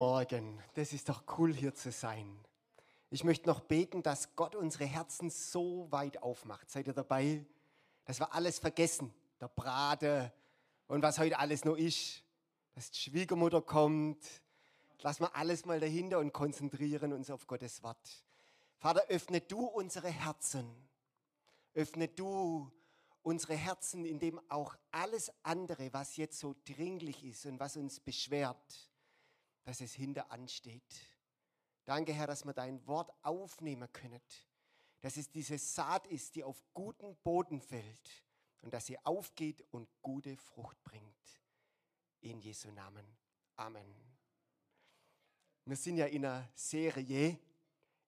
Morgen, das ist doch cool hier zu sein. Ich möchte noch beten, dass Gott unsere Herzen so weit aufmacht. Seid ihr dabei? Dass wir alles vergessen, der Brate und was heute alles noch ist. Dass die Schwiegermutter kommt. Lass wir alles mal dahinter und konzentrieren uns auf Gottes Wort. Vater, öffne du unsere Herzen. Öffne du unsere Herzen, indem auch alles andere, was jetzt so dringlich ist und was uns beschwert, dass es hinter ansteht. Danke, Herr, dass wir dein Wort aufnehmen können. Dass es diese Saat ist, die auf guten Boden fällt und dass sie aufgeht und gute Frucht bringt. In Jesu Namen. Amen. Wir sind ja in einer Serie,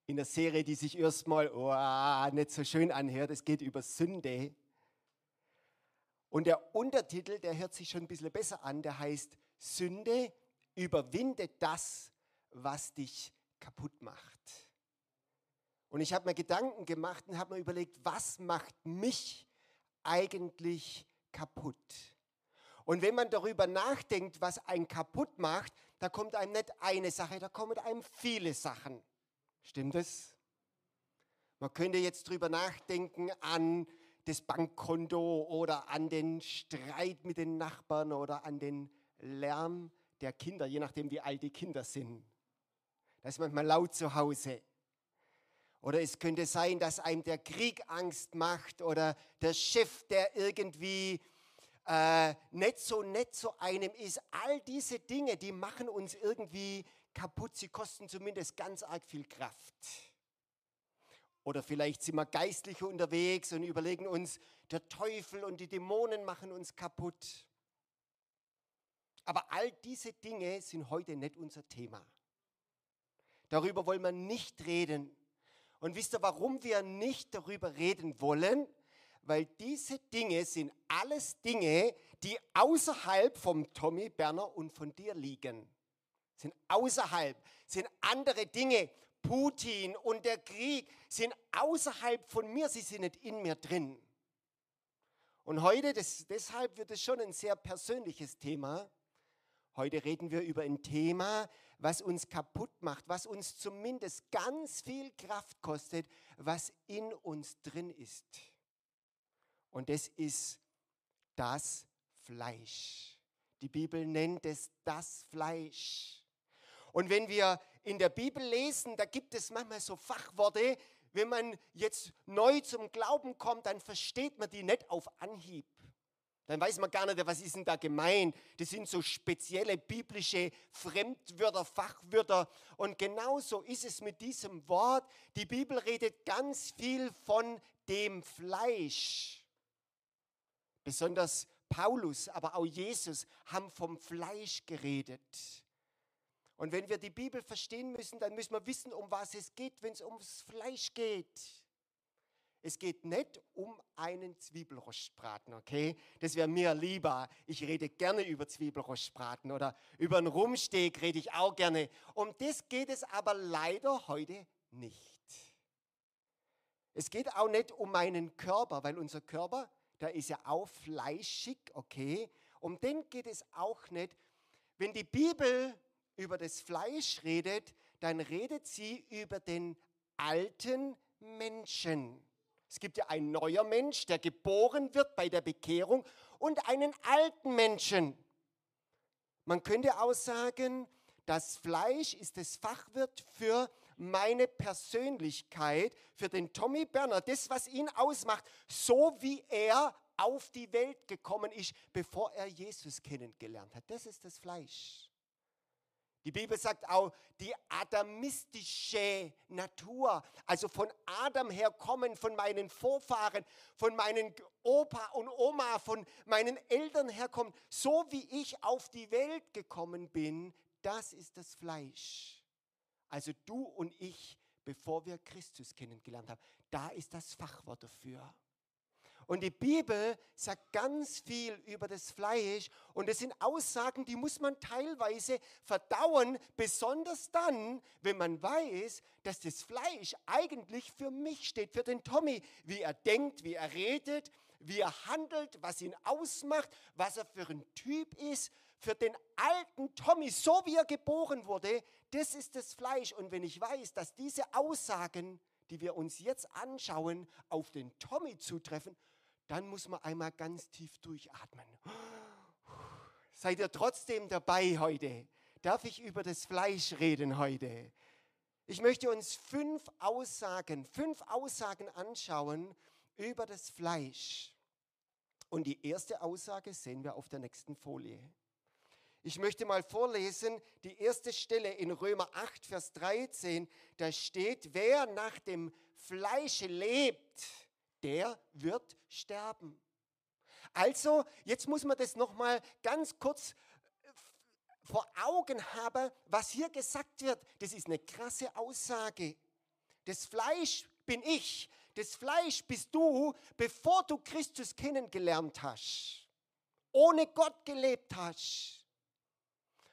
in einer Serie, die sich erstmal oh, nicht so schön anhört. Es geht über Sünde. Und der Untertitel, der hört sich schon ein bisschen besser an, der heißt Sünde überwinde das, was dich kaputt macht. Und ich habe mir Gedanken gemacht und habe mir überlegt, was macht mich eigentlich kaputt? Und wenn man darüber nachdenkt, was einen kaputt macht, da kommt einem nicht eine Sache, da kommen einem viele Sachen. Stimmt es? Man könnte jetzt darüber nachdenken an das Bankkonto oder an den Streit mit den Nachbarn oder an den Lärm der Kinder, je nachdem wie alt die Kinder sind. Das ist manchmal laut zu Hause. Oder es könnte sein, dass einem der Krieg Angst macht oder der Chef, der irgendwie äh, nicht so nett zu einem ist. All diese Dinge, die machen uns irgendwie kaputt. Sie kosten zumindest ganz arg viel Kraft. Oder vielleicht sind wir geistlich unterwegs und überlegen uns, der Teufel und die Dämonen machen uns kaputt. Aber all diese Dinge sind heute nicht unser Thema. Darüber wollen wir nicht reden. Und wisst ihr, warum wir nicht darüber reden wollen? Weil diese Dinge sind alles Dinge, die außerhalb vom Tommy Berner und von dir liegen. Sind außerhalb, sind andere Dinge. Putin und der Krieg sind außerhalb von mir, sie sind nicht in mir drin. Und heute, das, deshalb wird es schon ein sehr persönliches Thema, Heute reden wir über ein Thema, was uns kaputt macht, was uns zumindest ganz viel Kraft kostet, was in uns drin ist. Und das ist das Fleisch. Die Bibel nennt es das Fleisch. Und wenn wir in der Bibel lesen, da gibt es manchmal so Fachworte, wenn man jetzt neu zum Glauben kommt, dann versteht man die nicht auf Anhieb dann weiß man gar nicht, was ist denn da gemeint. Das sind so spezielle biblische Fremdwörter, Fachwörter. Und genauso ist es mit diesem Wort. Die Bibel redet ganz viel von dem Fleisch. Besonders Paulus, aber auch Jesus haben vom Fleisch geredet. Und wenn wir die Bibel verstehen müssen, dann müssen wir wissen, um was es geht, wenn es ums Fleisch geht. Es geht nicht um einen Zwiebelrostbraten, okay? Das wäre mir lieber. Ich rede gerne über Zwiebelrostbraten oder über einen Rumsteg rede ich auch gerne. Um das geht es aber leider heute nicht. Es geht auch nicht um meinen Körper, weil unser Körper, der ist ja auch fleischig, okay? Um den geht es auch nicht. Wenn die Bibel über das Fleisch redet, dann redet sie über den alten Menschen. Es gibt ja ein neuer Mensch, der geboren wird bei der Bekehrung und einen alten Menschen. Man könnte auch sagen, das Fleisch ist das Fachwirt für meine Persönlichkeit, für den Tommy Berner, das, was ihn ausmacht, so wie er auf die Welt gekommen ist, bevor er Jesus kennengelernt hat. Das ist das Fleisch. Die Bibel sagt auch, die adamistische Natur, also von Adam herkommen, von meinen Vorfahren, von meinen Opa und Oma, von meinen Eltern herkommen, so wie ich auf die Welt gekommen bin, das ist das Fleisch. Also du und ich, bevor wir Christus kennengelernt haben, da ist das Fachwort dafür. Und die Bibel sagt ganz viel über das Fleisch und es sind Aussagen, die muss man teilweise verdauen, besonders dann, wenn man weiß, dass das Fleisch eigentlich für mich steht, für den Tommy, wie er denkt, wie er redet, wie er handelt, was ihn ausmacht, was er für ein Typ ist. für den alten Tommy, so wie er geboren wurde, das ist das Fleisch. Und wenn ich weiß, dass diese Aussagen, die wir uns jetzt anschauen, auf den Tommy zutreffen, dann muss man einmal ganz tief durchatmen. Seid ihr trotzdem dabei heute? Darf ich über das Fleisch reden heute? Ich möchte uns fünf Aussagen, fünf Aussagen anschauen über das Fleisch. Und die erste Aussage sehen wir auf der nächsten Folie. Ich möchte mal vorlesen, die erste Stelle in Römer 8, Vers 13, da steht, wer nach dem Fleische lebt, der wird sterben. Also, jetzt muss man das nochmal ganz kurz äh, vor Augen haben, was hier gesagt wird. Das ist eine krasse Aussage. Das Fleisch bin ich, das Fleisch bist du, bevor du Christus kennengelernt hast, ohne Gott gelebt hast.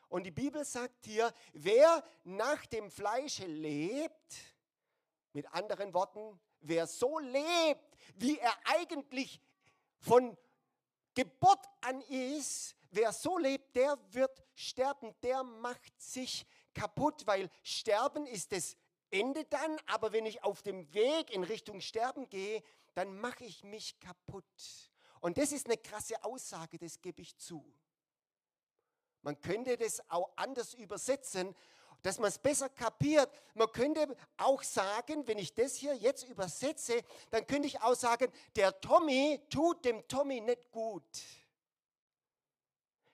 Und die Bibel sagt hier, wer nach dem Fleische lebt, mit anderen Worten, wer so lebt, wie er eigentlich von Geburt an ist, wer so lebt, der wird sterben, der macht sich kaputt, weil Sterben ist das Ende dann, aber wenn ich auf dem Weg in Richtung Sterben gehe, dann mache ich mich kaputt. Und das ist eine krasse Aussage, das gebe ich zu. Man könnte das auch anders übersetzen, dass man es besser kapiert. Man könnte auch sagen, wenn ich das hier jetzt übersetze, dann könnte ich auch sagen, der Tommy tut dem Tommy nicht gut.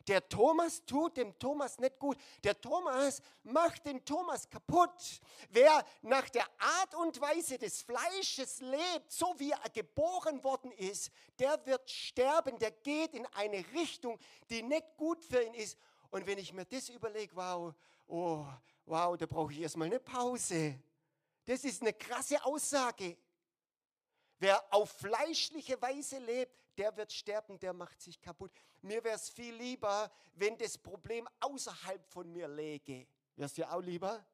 Der Thomas tut dem Thomas nicht gut. Der Thomas macht den Thomas kaputt. Wer nach der Art und Weise des Fleisches lebt, so wie er geboren worden ist, der wird sterben. Der geht in eine Richtung, die nicht gut für ihn ist. Und wenn ich mir das überlege, wow, oh, wow, da brauche ich erstmal eine Pause. Das ist eine krasse Aussage. Wer auf fleischliche Weise lebt, der wird sterben, der macht sich kaputt. Mir wäre es viel lieber, wenn das Problem außerhalb von mir läge. Wäre es dir auch lieber?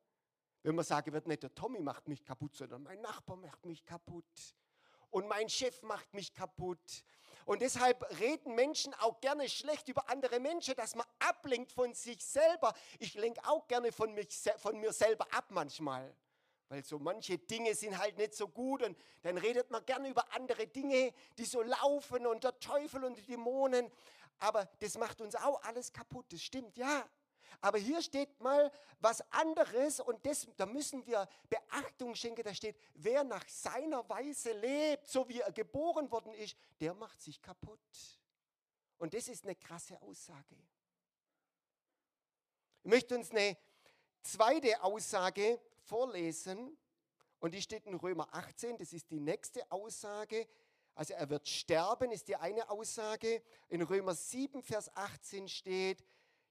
Wenn man sagen wird, nicht der Tommy macht mich kaputt, sondern mein Nachbar macht mich kaputt. Und mein Chef macht mich kaputt. Und deshalb reden Menschen auch gerne schlecht über andere Menschen, dass man ablenkt von sich selber. Ich lenke auch gerne von, mich, von mir selber ab manchmal. Weil so manche Dinge sind halt nicht so gut und dann redet man gerne über andere Dinge, die so laufen und der Teufel und die Dämonen. Aber das macht uns auch alles kaputt, das stimmt, ja. Aber hier steht mal was anderes und das, da müssen wir Beachtung schenken. Da steht, wer nach seiner Weise lebt, so wie er geboren worden ist, der macht sich kaputt. Und das ist eine krasse Aussage. Ich möchte uns eine zweite Aussage vorlesen und die steht in Römer 18. Das ist die nächste Aussage. Also er wird sterben, ist die eine Aussage. In Römer 7, Vers 18 steht,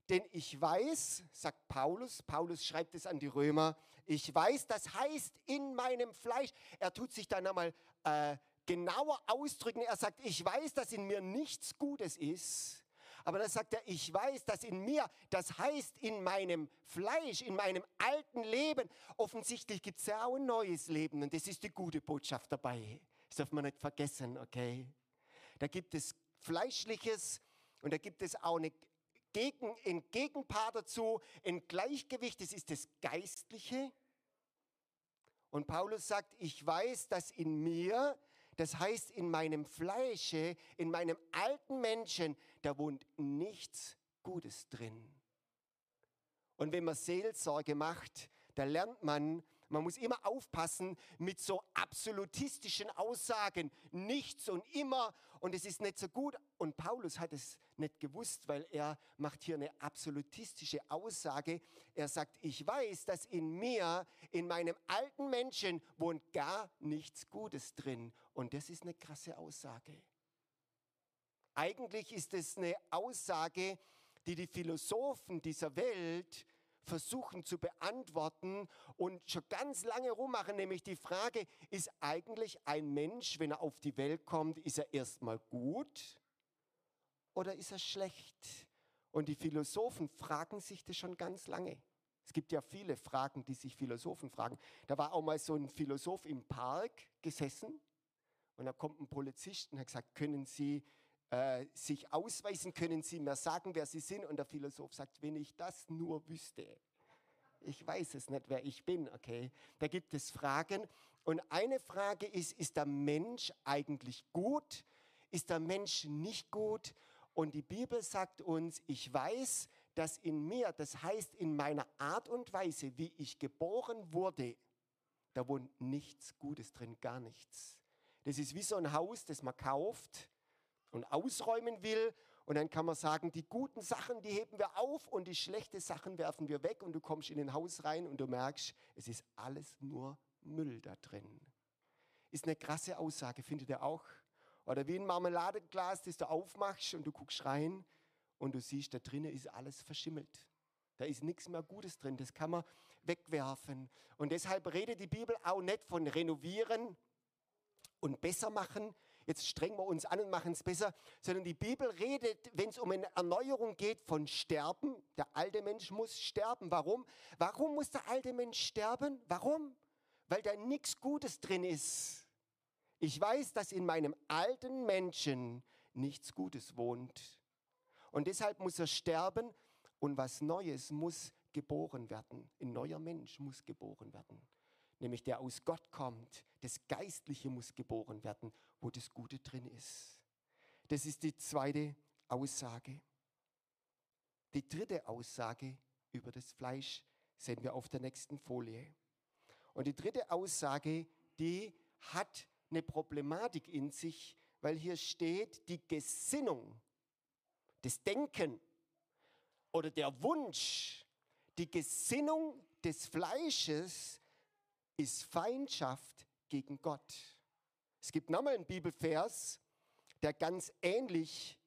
denn ich weiß, sagt Paulus, Paulus schreibt es an die Römer, ich weiß, das heißt in meinem Fleisch. Er tut sich dann einmal äh, genauer ausdrücken. Er sagt, ich weiß, dass in mir nichts Gutes ist. Aber dann sagt er, ich weiß, dass in mir, das heißt in meinem Fleisch, in meinem alten Leben, offensichtlich gibt es ja auch ein neues Leben. Und das ist die gute Botschaft dabei. Das darf man nicht vergessen, okay? Da gibt es Fleischliches und da gibt es auch eine gegen, ein Gegenpaar dazu, ein Gleichgewicht, das ist das Geistliche. Und Paulus sagt, ich weiß, dass in mir, das heißt in meinem Fleische, in meinem alten Menschen, da wohnt nichts Gutes drin. Und wenn man Seelsorge macht, da lernt man, man muss immer aufpassen mit so absolutistischen Aussagen, nichts und immer und es ist nicht so gut. Und Paulus hat es nicht gewusst, weil er macht hier eine absolutistische Aussage. Er sagt, ich weiß, dass in mir, in meinem alten Menschen wohnt gar nichts Gutes drin. Und das ist eine krasse Aussage. Eigentlich ist es eine Aussage, die die Philosophen dieser Welt versuchen zu beantworten und schon ganz lange rummachen, nämlich die Frage, ist eigentlich ein Mensch, wenn er auf die Welt kommt, ist er erstmal gut oder ist er schlecht? Und die Philosophen fragen sich das schon ganz lange. Es gibt ja viele Fragen, die sich Philosophen fragen. Da war auch mal so ein Philosoph im Park gesessen und da kommt ein Polizist und hat gesagt, können Sie äh, sich ausweisen, können sie mir sagen, wer sie sind. Und der Philosoph sagt, wenn ich das nur wüsste. Ich weiß es nicht, wer ich bin, okay? Da gibt es Fragen. Und eine Frage ist, ist der Mensch eigentlich gut? Ist der Mensch nicht gut? Und die Bibel sagt uns, ich weiß, dass in mir, das heißt in meiner Art und Weise, wie ich geboren wurde, da wohnt nichts Gutes drin, gar nichts. Das ist wie so ein Haus, das man kauft und ausräumen will. Und dann kann man sagen, die guten Sachen, die heben wir auf und die schlechten Sachen werfen wir weg. Und du kommst in ein Haus rein und du merkst, es ist alles nur Müll da drin. Ist eine krasse Aussage, findet ihr auch? Oder wie ein Marmeladeglas, das du aufmachst und du guckst rein und du siehst, da drinnen ist alles verschimmelt. Da ist nichts mehr Gutes drin, das kann man wegwerfen. Und deshalb redet die Bibel auch nicht von renovieren und besser machen. Jetzt strengen wir uns an und machen es besser, sondern die Bibel redet, wenn es um eine Erneuerung geht, von Sterben. Der alte Mensch muss sterben. Warum? Warum muss der alte Mensch sterben? Warum? Weil da nichts Gutes drin ist. Ich weiß, dass in meinem alten Menschen nichts Gutes wohnt. Und deshalb muss er sterben und was Neues muss geboren werden. Ein neuer Mensch muss geboren werden. Nämlich der aus Gott kommt. Das Geistliche muss geboren werden, wo das Gute drin ist. Das ist die zweite Aussage. Die dritte Aussage über das Fleisch sehen wir auf der nächsten Folie. Und die dritte Aussage, die hat eine Problematik in sich, weil hier steht, die Gesinnung das Denken oder der Wunsch, die Gesinnung des Fleisches ist Feindschaft gegen Gott. Es gibt nochmal einen Bibelvers, der ganz ähnlich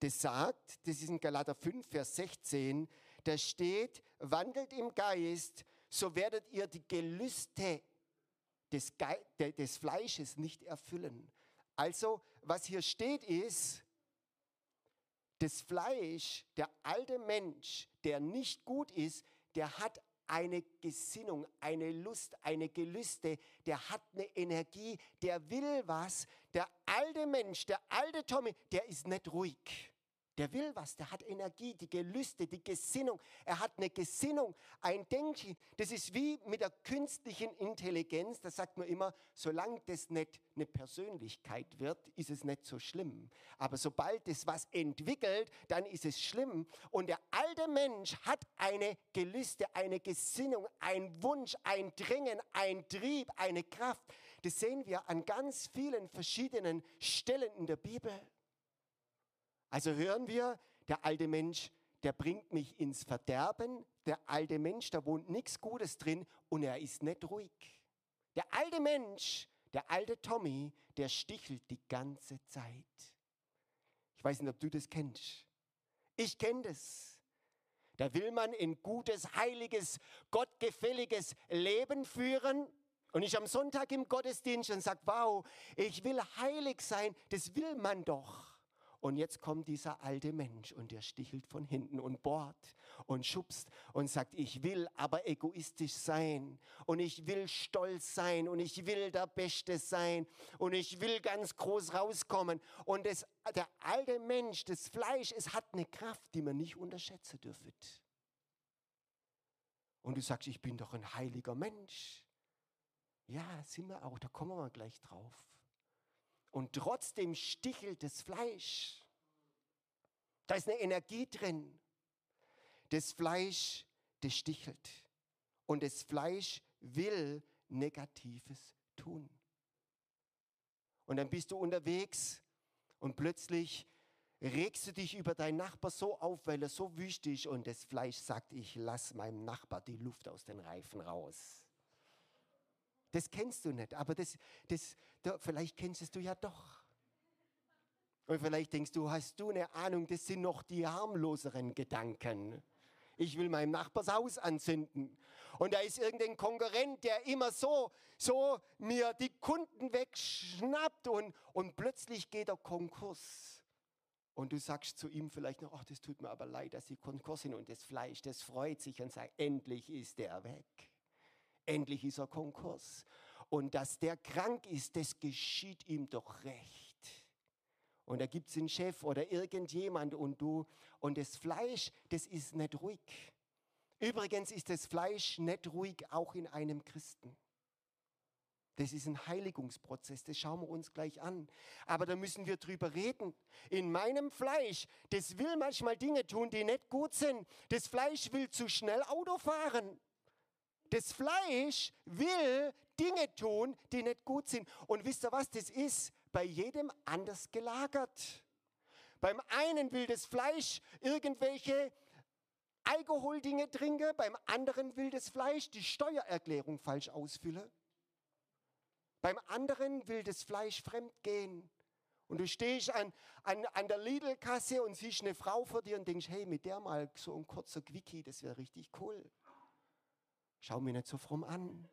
das sagt. Das ist in Galater 5, Vers 16. Da steht, wandelt im Geist, so werdet ihr die Gelüste des, Ge des Fleisches nicht erfüllen. Also, was hier steht ist, das Fleisch, der alte Mensch, der nicht gut ist, der hat eine Gesinnung, eine Lust, eine Gelüste, der hat eine Energie, der will was. Der alte Mensch, der alte Tommy, der ist nicht ruhig. Der will was, der hat Energie, die Gelüste, die Gesinnung. Er hat eine Gesinnung, ein Denken. Das ist wie mit der künstlichen Intelligenz. Da sagt man immer, solange das nicht eine Persönlichkeit wird, ist es nicht so schlimm. Aber sobald es was entwickelt, dann ist es schlimm. Und der alte Mensch hat eine Gelüste, eine Gesinnung, ein Wunsch, ein Drängen, ein Trieb, eine Kraft. Das sehen wir an ganz vielen verschiedenen Stellen in der Bibel. Also hören wir, der alte Mensch, der bringt mich ins Verderben. Der alte Mensch, da wohnt nichts Gutes drin und er ist nicht ruhig. Der alte Mensch, der alte Tommy, der stichelt die ganze Zeit. Ich weiß nicht, ob du das kennst. Ich kenne das. Da will man ein gutes, heiliges, gottgefälliges Leben führen. Und ich am Sonntag im Gottesdienst und sage, wow, ich will heilig sein. Das will man doch. Und jetzt kommt dieser alte Mensch und der stichelt von hinten und bohrt und schubst und sagt, ich will aber egoistisch sein und ich will stolz sein und ich will der Beste sein und ich will ganz groß rauskommen. Und das, der alte Mensch, das Fleisch, es hat eine Kraft, die man nicht unterschätzen dürfen. Und du sagst, ich bin doch ein heiliger Mensch. Ja, sind wir auch, da kommen wir gleich drauf und trotzdem stichelt das Fleisch. Da ist eine Energie drin. Das Fleisch, das stichelt. Und das Fleisch will Negatives tun. Und dann bist du unterwegs und plötzlich regst du dich über deinen Nachbar so auf, weil er so wüst ist und das Fleisch sagt, ich lass meinem Nachbar die Luft aus den Reifen raus. Das kennst du nicht, aber das, das, da, vielleicht kennst du ja doch. Und vielleicht denkst du, hast du eine Ahnung, das sind noch die harmloseren Gedanken. Ich will meinem Nachbars Haus anzünden. Und da ist irgendein Konkurrent, der immer so, so mir die Kunden wegschnappt und, und plötzlich geht er Konkurs. Und du sagst zu ihm vielleicht noch, ach, das tut mir aber leid, dass sie Konkurs sind und das Fleisch, das freut sich und sagt, endlich ist der weg. Endlich ist er Konkurs. Und dass der krank ist, das geschieht ihm doch recht. Und da gibt es einen Chef oder irgendjemand und du. Und das Fleisch, das ist nicht ruhig. Übrigens ist das Fleisch nicht ruhig, auch in einem Christen. Das ist ein Heiligungsprozess, das schauen wir uns gleich an. Aber da müssen wir drüber reden. In meinem Fleisch, das will manchmal Dinge tun, die nicht gut sind. Das Fleisch will zu schnell Auto fahren. Das Fleisch will Dinge tun, die nicht gut sind. Und wisst ihr was, das ist bei jedem anders gelagert. Beim einen will das Fleisch irgendwelche Alkoholdinge trinken, beim anderen will das Fleisch die Steuererklärung falsch ausfüllen. Beim anderen will das Fleisch fremd gehen. Und du stehst an, an, an der Lidl-Kasse und siehst eine Frau vor dir und denkst, hey, mit der mal so ein kurzer Quickie, das wäre richtig cool. Schau mir nicht so fromm an.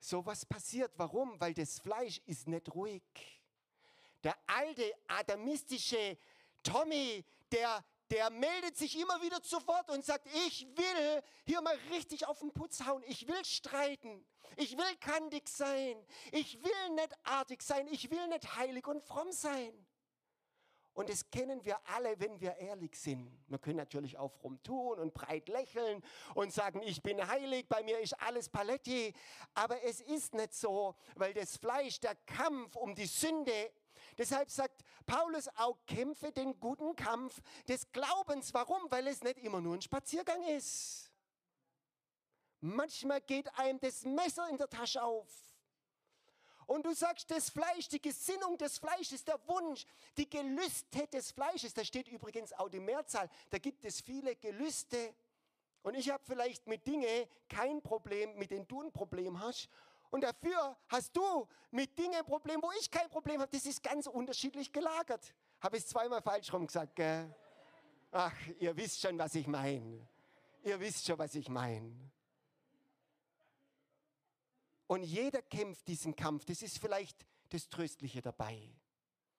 So was passiert. Warum? Weil das Fleisch ist nicht ruhig. Der alte adamistische Tommy, der, der meldet sich immer wieder zu Wort und sagt, ich will hier mal richtig auf den Putz hauen. Ich will streiten. Ich will kandig sein. Ich will nicht artig sein. Ich will nicht heilig und fromm sein. Und das kennen wir alle, wenn wir ehrlich sind. Wir können natürlich auch fromm tun und breit lächeln und sagen, ich bin heilig, bei mir ist alles Paletti. Aber es ist nicht so, weil das Fleisch, der Kampf um die Sünde, Deshalb sagt Paulus auch, kämpfe den guten Kampf des Glaubens. Warum? Weil es nicht immer nur ein Spaziergang ist. Manchmal geht einem das Messer in der Tasche auf. Und du sagst, das Fleisch, die Gesinnung des Fleisches, der Wunsch, die Gelüste des Fleisches, da steht übrigens auch die Mehrzahl, da gibt es viele Gelüste. Und ich habe vielleicht mit Dingen kein Problem, mit denen du ein Problem hast. Und dafür hast du mit Dingen ein Problem, wo ich kein Problem habe. Das ist ganz unterschiedlich gelagert. Habe ich zweimal falsch rum gesagt, gell? Ach, ihr wisst schon, was ich meine. Ihr wisst schon, was ich meine. Und jeder kämpft diesen Kampf. Das ist vielleicht das Tröstliche dabei.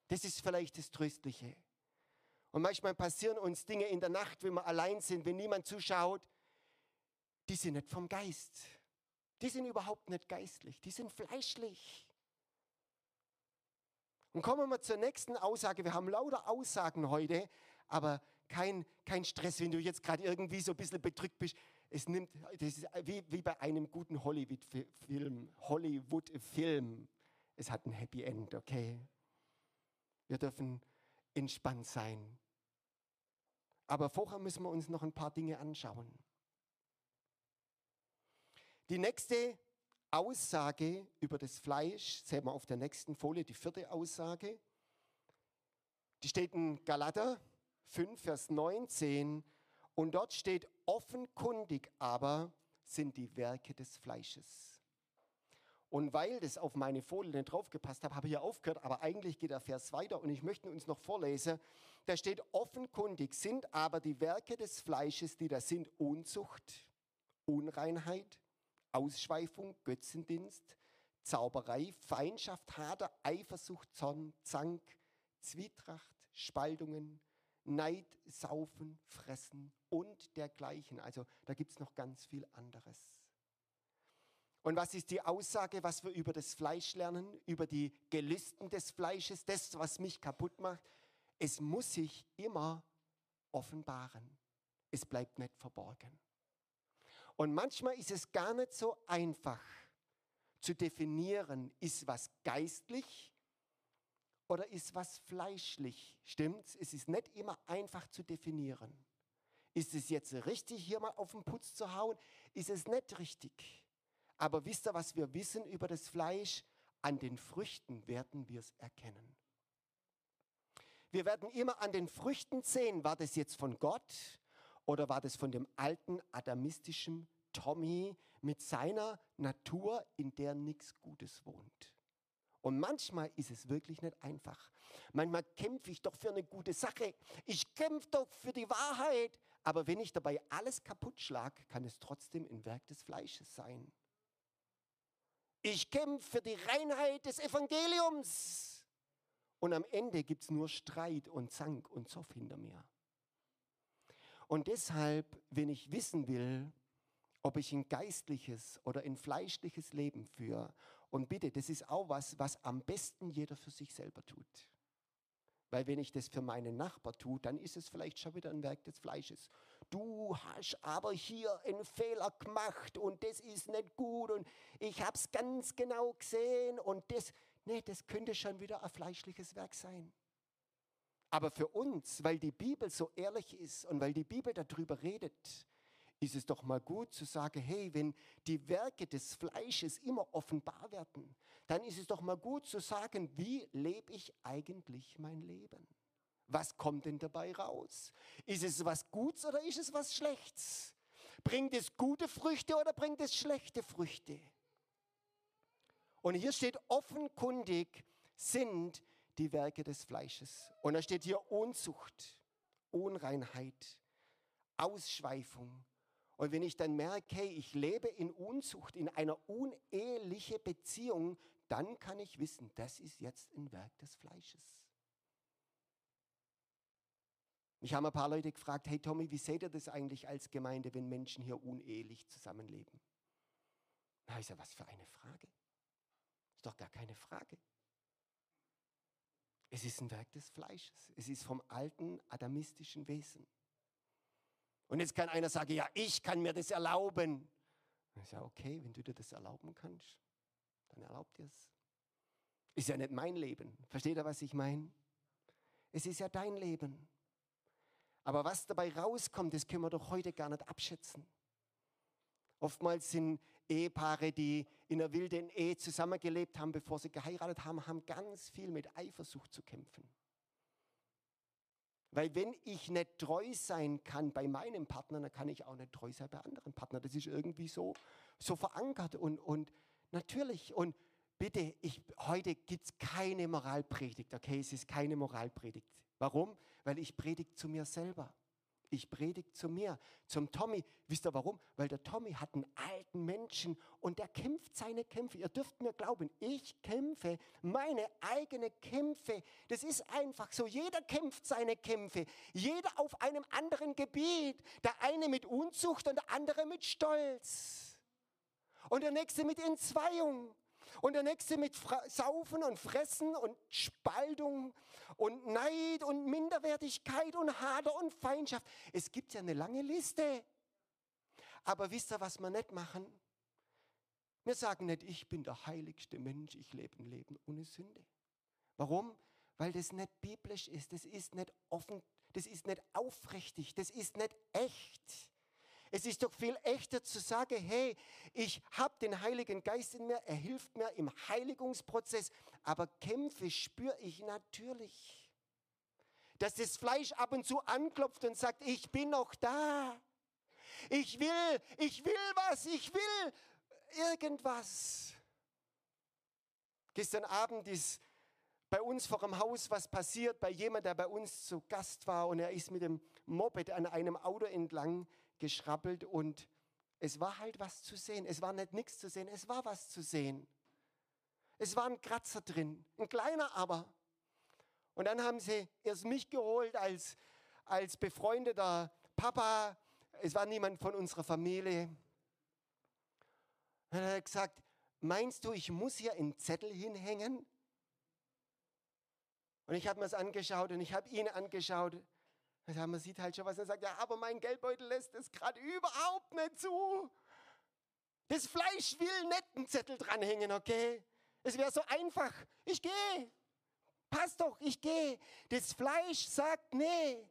Das ist vielleicht das Tröstliche. Und manchmal passieren uns Dinge in der Nacht, wenn wir allein sind, wenn niemand zuschaut, die sind nicht vom Geist die sind überhaupt nicht geistlich, die sind fleischlich. Und kommen wir zur nächsten Aussage. Wir haben lauter Aussagen heute, aber kein, kein Stress, wenn du jetzt gerade irgendwie so ein bisschen bedrückt bist. Es nimmt, das ist wie, wie bei einem guten Hollywood-Film. Hollywood-Film. Es hat ein Happy End, okay? Wir dürfen entspannt sein. Aber vorher müssen wir uns noch ein paar Dinge anschauen. Die nächste Aussage über das Fleisch, sehen wir auf der nächsten Folie, die vierte Aussage, die steht in Galater 5, Vers 19 und dort steht, offenkundig aber sind die Werke des Fleisches. Und weil das auf meine Folie nicht draufgepasst hat, habe ich hier aufgehört, aber eigentlich geht der Vers weiter und ich möchte uns noch vorlesen. Da steht, offenkundig sind aber die Werke des Fleisches, die da sind Unzucht, Unreinheit, Ausschweifung, Götzendienst, Zauberei, Feindschaft, Hader, Eifersucht, Zorn, Zank, Zwietracht, Spaltungen, Neid, Saufen, Fressen und dergleichen. Also da gibt es noch ganz viel anderes. Und was ist die Aussage, was wir über das Fleisch lernen, über die Gelüsten des Fleisches, das, was mich kaputt macht? Es muss sich immer offenbaren. Es bleibt nicht verborgen. Und manchmal ist es gar nicht so einfach zu definieren, ist was geistlich oder ist was fleischlich. Stimmt's? Es ist nicht immer einfach zu definieren. Ist es jetzt richtig, hier mal auf den Putz zu hauen? Ist es nicht richtig? Aber wisst ihr, was wir wissen über das Fleisch? An den Früchten werden wir es erkennen. Wir werden immer an den Früchten sehen, war das jetzt von Gott oder war das von dem alten adamistischen Tommy mit seiner Natur, in der nichts Gutes wohnt? Und manchmal ist es wirklich nicht einfach. Manchmal kämpfe ich doch für eine gute Sache. Ich kämpfe doch für die Wahrheit. Aber wenn ich dabei alles kaputt schlage, kann es trotzdem ein Werk des Fleisches sein. Ich kämpfe für die Reinheit des Evangeliums. Und am Ende gibt es nur Streit und Zank und Zoff hinter mir. Und deshalb, wenn ich wissen will, ob ich ein geistliches oder ein fleischliches Leben führe Und bitte, das ist auch was, was am besten jeder für sich selber tut. Weil wenn ich das für meinen Nachbar tue, dann ist es vielleicht schon wieder ein Werk des Fleisches. Du hast aber hier einen Fehler gemacht und das ist nicht gut und ich habe es ganz genau gesehen und das, nee, das könnte schon wieder ein fleischliches Werk sein. Aber für uns, weil die Bibel so ehrlich ist und weil die Bibel darüber redet, ist es doch mal gut zu sagen, hey, wenn die Werke des Fleisches immer offenbar werden, dann ist es doch mal gut zu sagen, wie lebe ich eigentlich mein Leben? Was kommt denn dabei raus? Ist es was Gutes oder ist es was Schlechtes? Bringt es gute Früchte oder bringt es schlechte Früchte? Und hier steht offenkundig sind die Werke des Fleisches. Und da steht hier Unzucht, Unreinheit, Ausschweifung, und wenn ich dann merke, hey, ich lebe in Unzucht, in einer unehelichen Beziehung, dann kann ich wissen, das ist jetzt ein Werk des Fleisches. Ich habe ein paar Leute gefragt, hey Tommy, wie seht ihr das eigentlich als Gemeinde, wenn Menschen hier unehelich zusammenleben? Na, ist ja was für eine Frage. Ist doch gar keine Frage. Es ist ein Werk des Fleisches. Es ist vom alten adamistischen Wesen. Und jetzt kann einer sagen, ja, ich kann mir das erlauben. Ich sage, okay, wenn du dir das erlauben kannst, dann erlaub dir es. Ist ja nicht mein Leben. Versteht ihr, was ich meine? Es ist ja dein Leben. Aber was dabei rauskommt, das können wir doch heute gar nicht abschätzen. Oftmals sind Ehepaare, die in einer wilden Ehe zusammengelebt haben, bevor sie geheiratet haben, haben ganz viel mit Eifersucht zu kämpfen. Weil wenn ich nicht treu sein kann bei meinem Partner, dann kann ich auch nicht treu sein bei anderen Partnern. Das ist irgendwie so, so verankert und, und natürlich. Und bitte, ich, heute gibt es keine Moralpredigt, okay? Es ist keine Moralpredigt. Warum? Weil ich predige zu mir selber ich predige zu mir, zum Tommy. Wisst ihr warum? Weil der Tommy hat einen alten Menschen und der kämpft seine Kämpfe. Ihr dürft mir glauben, ich kämpfe meine eigenen Kämpfe. Das ist einfach so. Jeder kämpft seine Kämpfe. Jeder auf einem anderen Gebiet. Der eine mit Unzucht und der andere mit Stolz. Und der nächste mit Entzweiung. Und der nächste mit Fra Saufen und Fressen und Spaltung und Neid und Minderwertigkeit und Hader und Feindschaft. Es gibt ja eine lange Liste. Aber wisst ihr, was wir nicht machen? Wir sagen nicht, ich bin der heiligste Mensch, ich lebe ein Leben ohne Sünde. Warum? Weil das nicht biblisch ist, das ist nicht offen, das ist nicht aufrichtig, das ist nicht echt. Es ist doch viel echter zu sagen, hey, ich habe den Heiligen Geist in mir, er hilft mir im Heiligungsprozess, aber Kämpfe spüre ich natürlich. Dass das Fleisch ab und zu anklopft und sagt, ich bin noch da. Ich will, ich will was, ich will irgendwas. Gestern Abend ist bei uns vor dem Haus was passiert, bei jemand, der bei uns zu Gast war und er ist mit dem Moped an einem Auto entlang geschrabbelt und es war halt was zu sehen. Es war nicht nichts zu sehen, es war was zu sehen. Es war ein Kratzer drin, ein kleiner aber. Und dann haben sie erst mich geholt als, als befreundeter Papa. Es war niemand von unserer Familie. Dann hat er gesagt, meinst du, ich muss hier einen Zettel hinhängen? Und ich habe mir das angeschaut und ich habe ihn angeschaut man sieht halt schon was und sagt, ja, aber mein Geldbeutel lässt es gerade überhaupt nicht zu. Das Fleisch will nicht einen Zettel dranhängen, okay? Es wäre so einfach. Ich gehe. Passt doch, ich gehe. Das Fleisch sagt nee.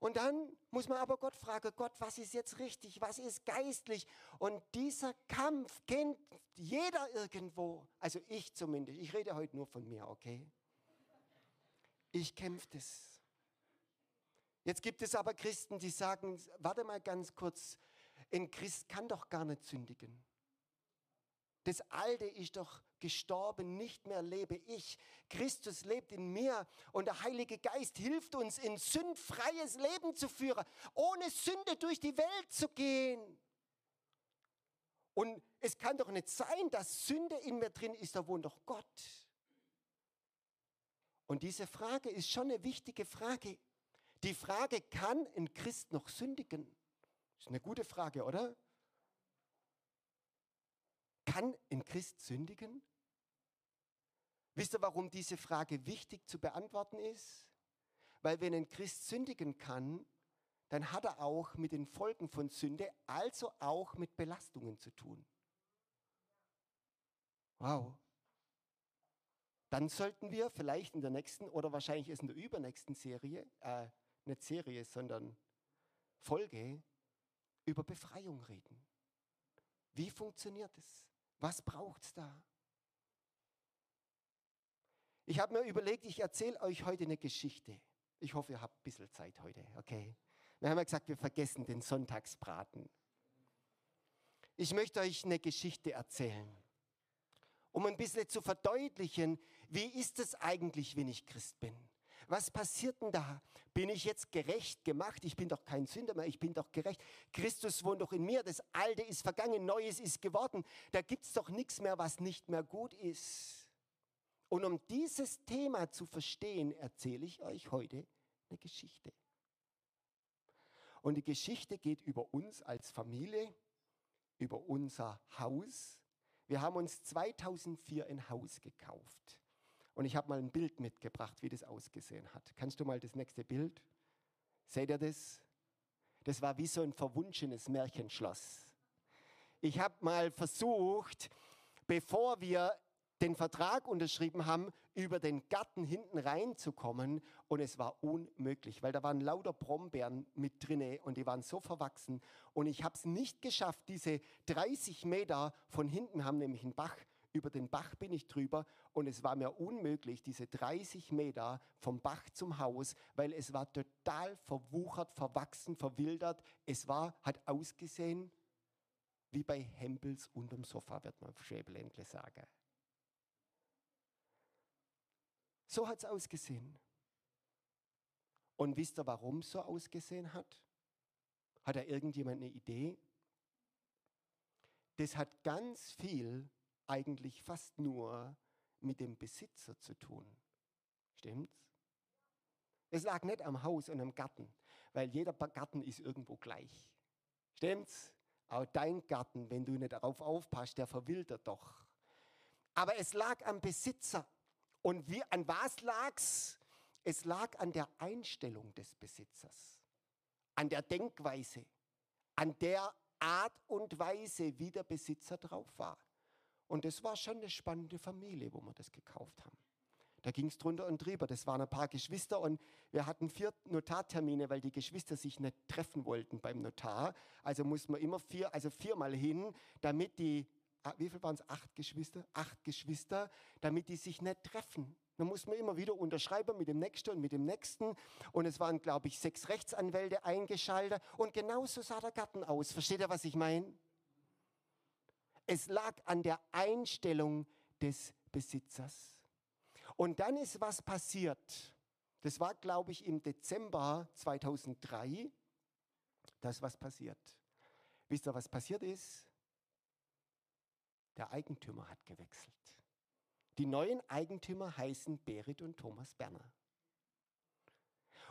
Und dann muss man aber Gott fragen, Gott, was ist jetzt richtig, was ist geistlich? Und dieser Kampf kennt jeder irgendwo, also ich zumindest, ich rede heute nur von mir, okay? Ich kämpfe das. Jetzt gibt es aber Christen, die sagen, warte mal ganz kurz, ein Christ kann doch gar nicht sündigen. Das Alte ist doch gestorben, nicht mehr lebe ich. Christus lebt in mir und der Heilige Geist hilft uns, ein sündfreies Leben zu führen, ohne Sünde durch die Welt zu gehen. Und es kann doch nicht sein, dass Sünde in mir drin ist, da wohnt doch Gott. Und diese Frage ist schon eine wichtige Frage. Die Frage, kann ein Christ noch sündigen? Ist eine gute Frage, oder? Kann ein Christ sündigen? Wisst ihr, warum diese Frage wichtig zu beantworten ist? Weil wenn ein Christ sündigen kann, dann hat er auch mit den Folgen von Sünde, also auch mit Belastungen zu tun. Wow. Dann sollten wir vielleicht in der nächsten oder wahrscheinlich ist in der übernächsten Serie, äh, nicht Serie, sondern Folge, über Befreiung reden. Wie funktioniert es? Was braucht es da? Ich habe mir überlegt, ich erzähle euch heute eine Geschichte. Ich hoffe, ihr habt ein bisschen Zeit heute, okay? Wir haben ja gesagt, wir vergessen den Sonntagsbraten. Ich möchte euch eine Geschichte erzählen, um ein bisschen zu verdeutlichen, wie ist es eigentlich, wenn ich Christ bin? Was passiert denn da? Bin ich jetzt gerecht gemacht? Ich bin doch kein Sünder mehr, ich bin doch gerecht. Christus wohnt doch in mir, das Alte ist vergangen, Neues ist geworden. Da gibt es doch nichts mehr, was nicht mehr gut ist. Und um dieses Thema zu verstehen, erzähle ich euch heute eine Geschichte. Und die Geschichte geht über uns als Familie, über unser Haus. Wir haben uns 2004 ein Haus gekauft. Und ich habe mal ein Bild mitgebracht, wie das ausgesehen hat. Kannst du mal das nächste Bild? Seht ihr das? Das war wie so ein verwunschenes Märchenschloss. Ich habe mal versucht, bevor wir den Vertrag unterschrieben haben, über den Garten hinten reinzukommen und es war unmöglich, weil da waren lauter Brombeeren mit drinne und die waren so verwachsen und ich habe es nicht geschafft, diese 30 Meter von hinten haben nämlich einen Bach, über den Bach bin ich drüber und es war mir unmöglich, diese 30 Meter vom Bach zum Haus, weil es war total verwuchert, verwachsen, verwildert. Es war, hat ausgesehen wie bei Hempels unterm Sofa, wird man Schäbeländle sagen. So hat es ausgesehen. Und wisst ihr, warum es so ausgesehen hat? Hat da irgendjemand eine Idee? Das hat ganz viel, eigentlich fast nur mit dem Besitzer zu tun. Stimmt's? Es lag nicht am Haus und am Garten, weil jeder Garten ist irgendwo gleich. Stimmt's? Auch dein Garten, wenn du nicht darauf aufpasst, der verwildert doch. Aber es lag am Besitzer. Und wie, an was lag's? Es lag an der Einstellung des Besitzers, an der Denkweise, an der Art und Weise, wie der Besitzer drauf war. Und das war schon eine spannende Familie, wo wir das gekauft haben. Da ging es drunter und drüber. Das waren ein paar Geschwister und wir hatten vier Notartermine, weil die Geschwister sich nicht treffen wollten beim Notar. Also mussten wir immer vier, also viermal hin, damit die Ah, wie viel waren es? Acht Geschwister? Acht Geschwister, damit die sich nicht treffen. Dann muss man immer wieder unterschreiben mit dem Nächsten und mit dem Nächsten. Und es waren, glaube ich, sechs Rechtsanwälte eingeschaltet. Und genauso sah der Garten aus. Versteht ihr, was ich meine? Es lag an der Einstellung des Besitzers. Und dann ist was passiert. Das war, glaube ich, im Dezember 2003. Da ist was passiert. Wisst ihr, was passiert ist? Der Eigentümer hat gewechselt. Die neuen Eigentümer heißen Berit und Thomas Berner.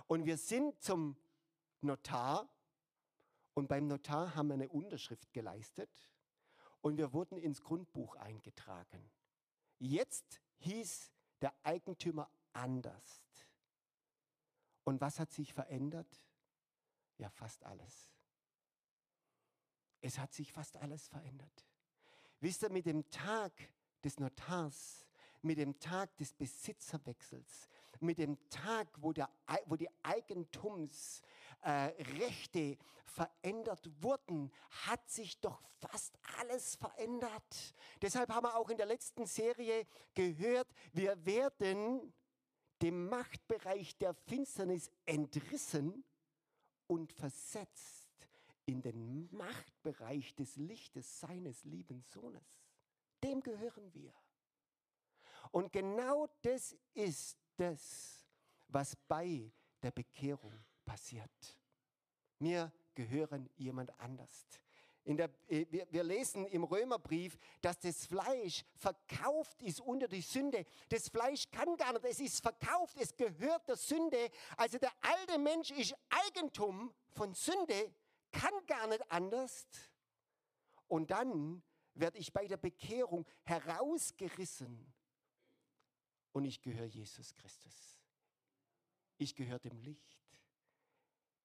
Und wir sind zum Notar und beim Notar haben wir eine Unterschrift geleistet und wir wurden ins Grundbuch eingetragen. Jetzt hieß der Eigentümer anders. Und was hat sich verändert? Ja, fast alles. Es hat sich fast alles verändert. Wisst ihr, mit dem Tag des Notars, mit dem Tag des Besitzerwechsels, mit dem Tag, wo, der, wo die Eigentumsrechte äh, verändert wurden, hat sich doch fast alles verändert. Deshalb haben wir auch in der letzten Serie gehört, wir werden dem Machtbereich der Finsternis entrissen und versetzt in den Machtbereich des Lichtes seines lieben Sohnes. Dem gehören wir. Und genau das ist das, was bei der Bekehrung passiert. Wir gehören jemand anders. Der, äh, wir, wir, lesen im Römerbrief, dass das Fleisch verkauft ist unter die Sünde. Das Fleisch kann gar nicht, es ist verkauft, es gehört der Sünde. Also der alte Mensch ist Eigentum von Sünde kann gar nicht anders. Und dann werde ich bei der Bekehrung herausgerissen und ich gehöre Jesus Christus. Ich gehöre dem Licht.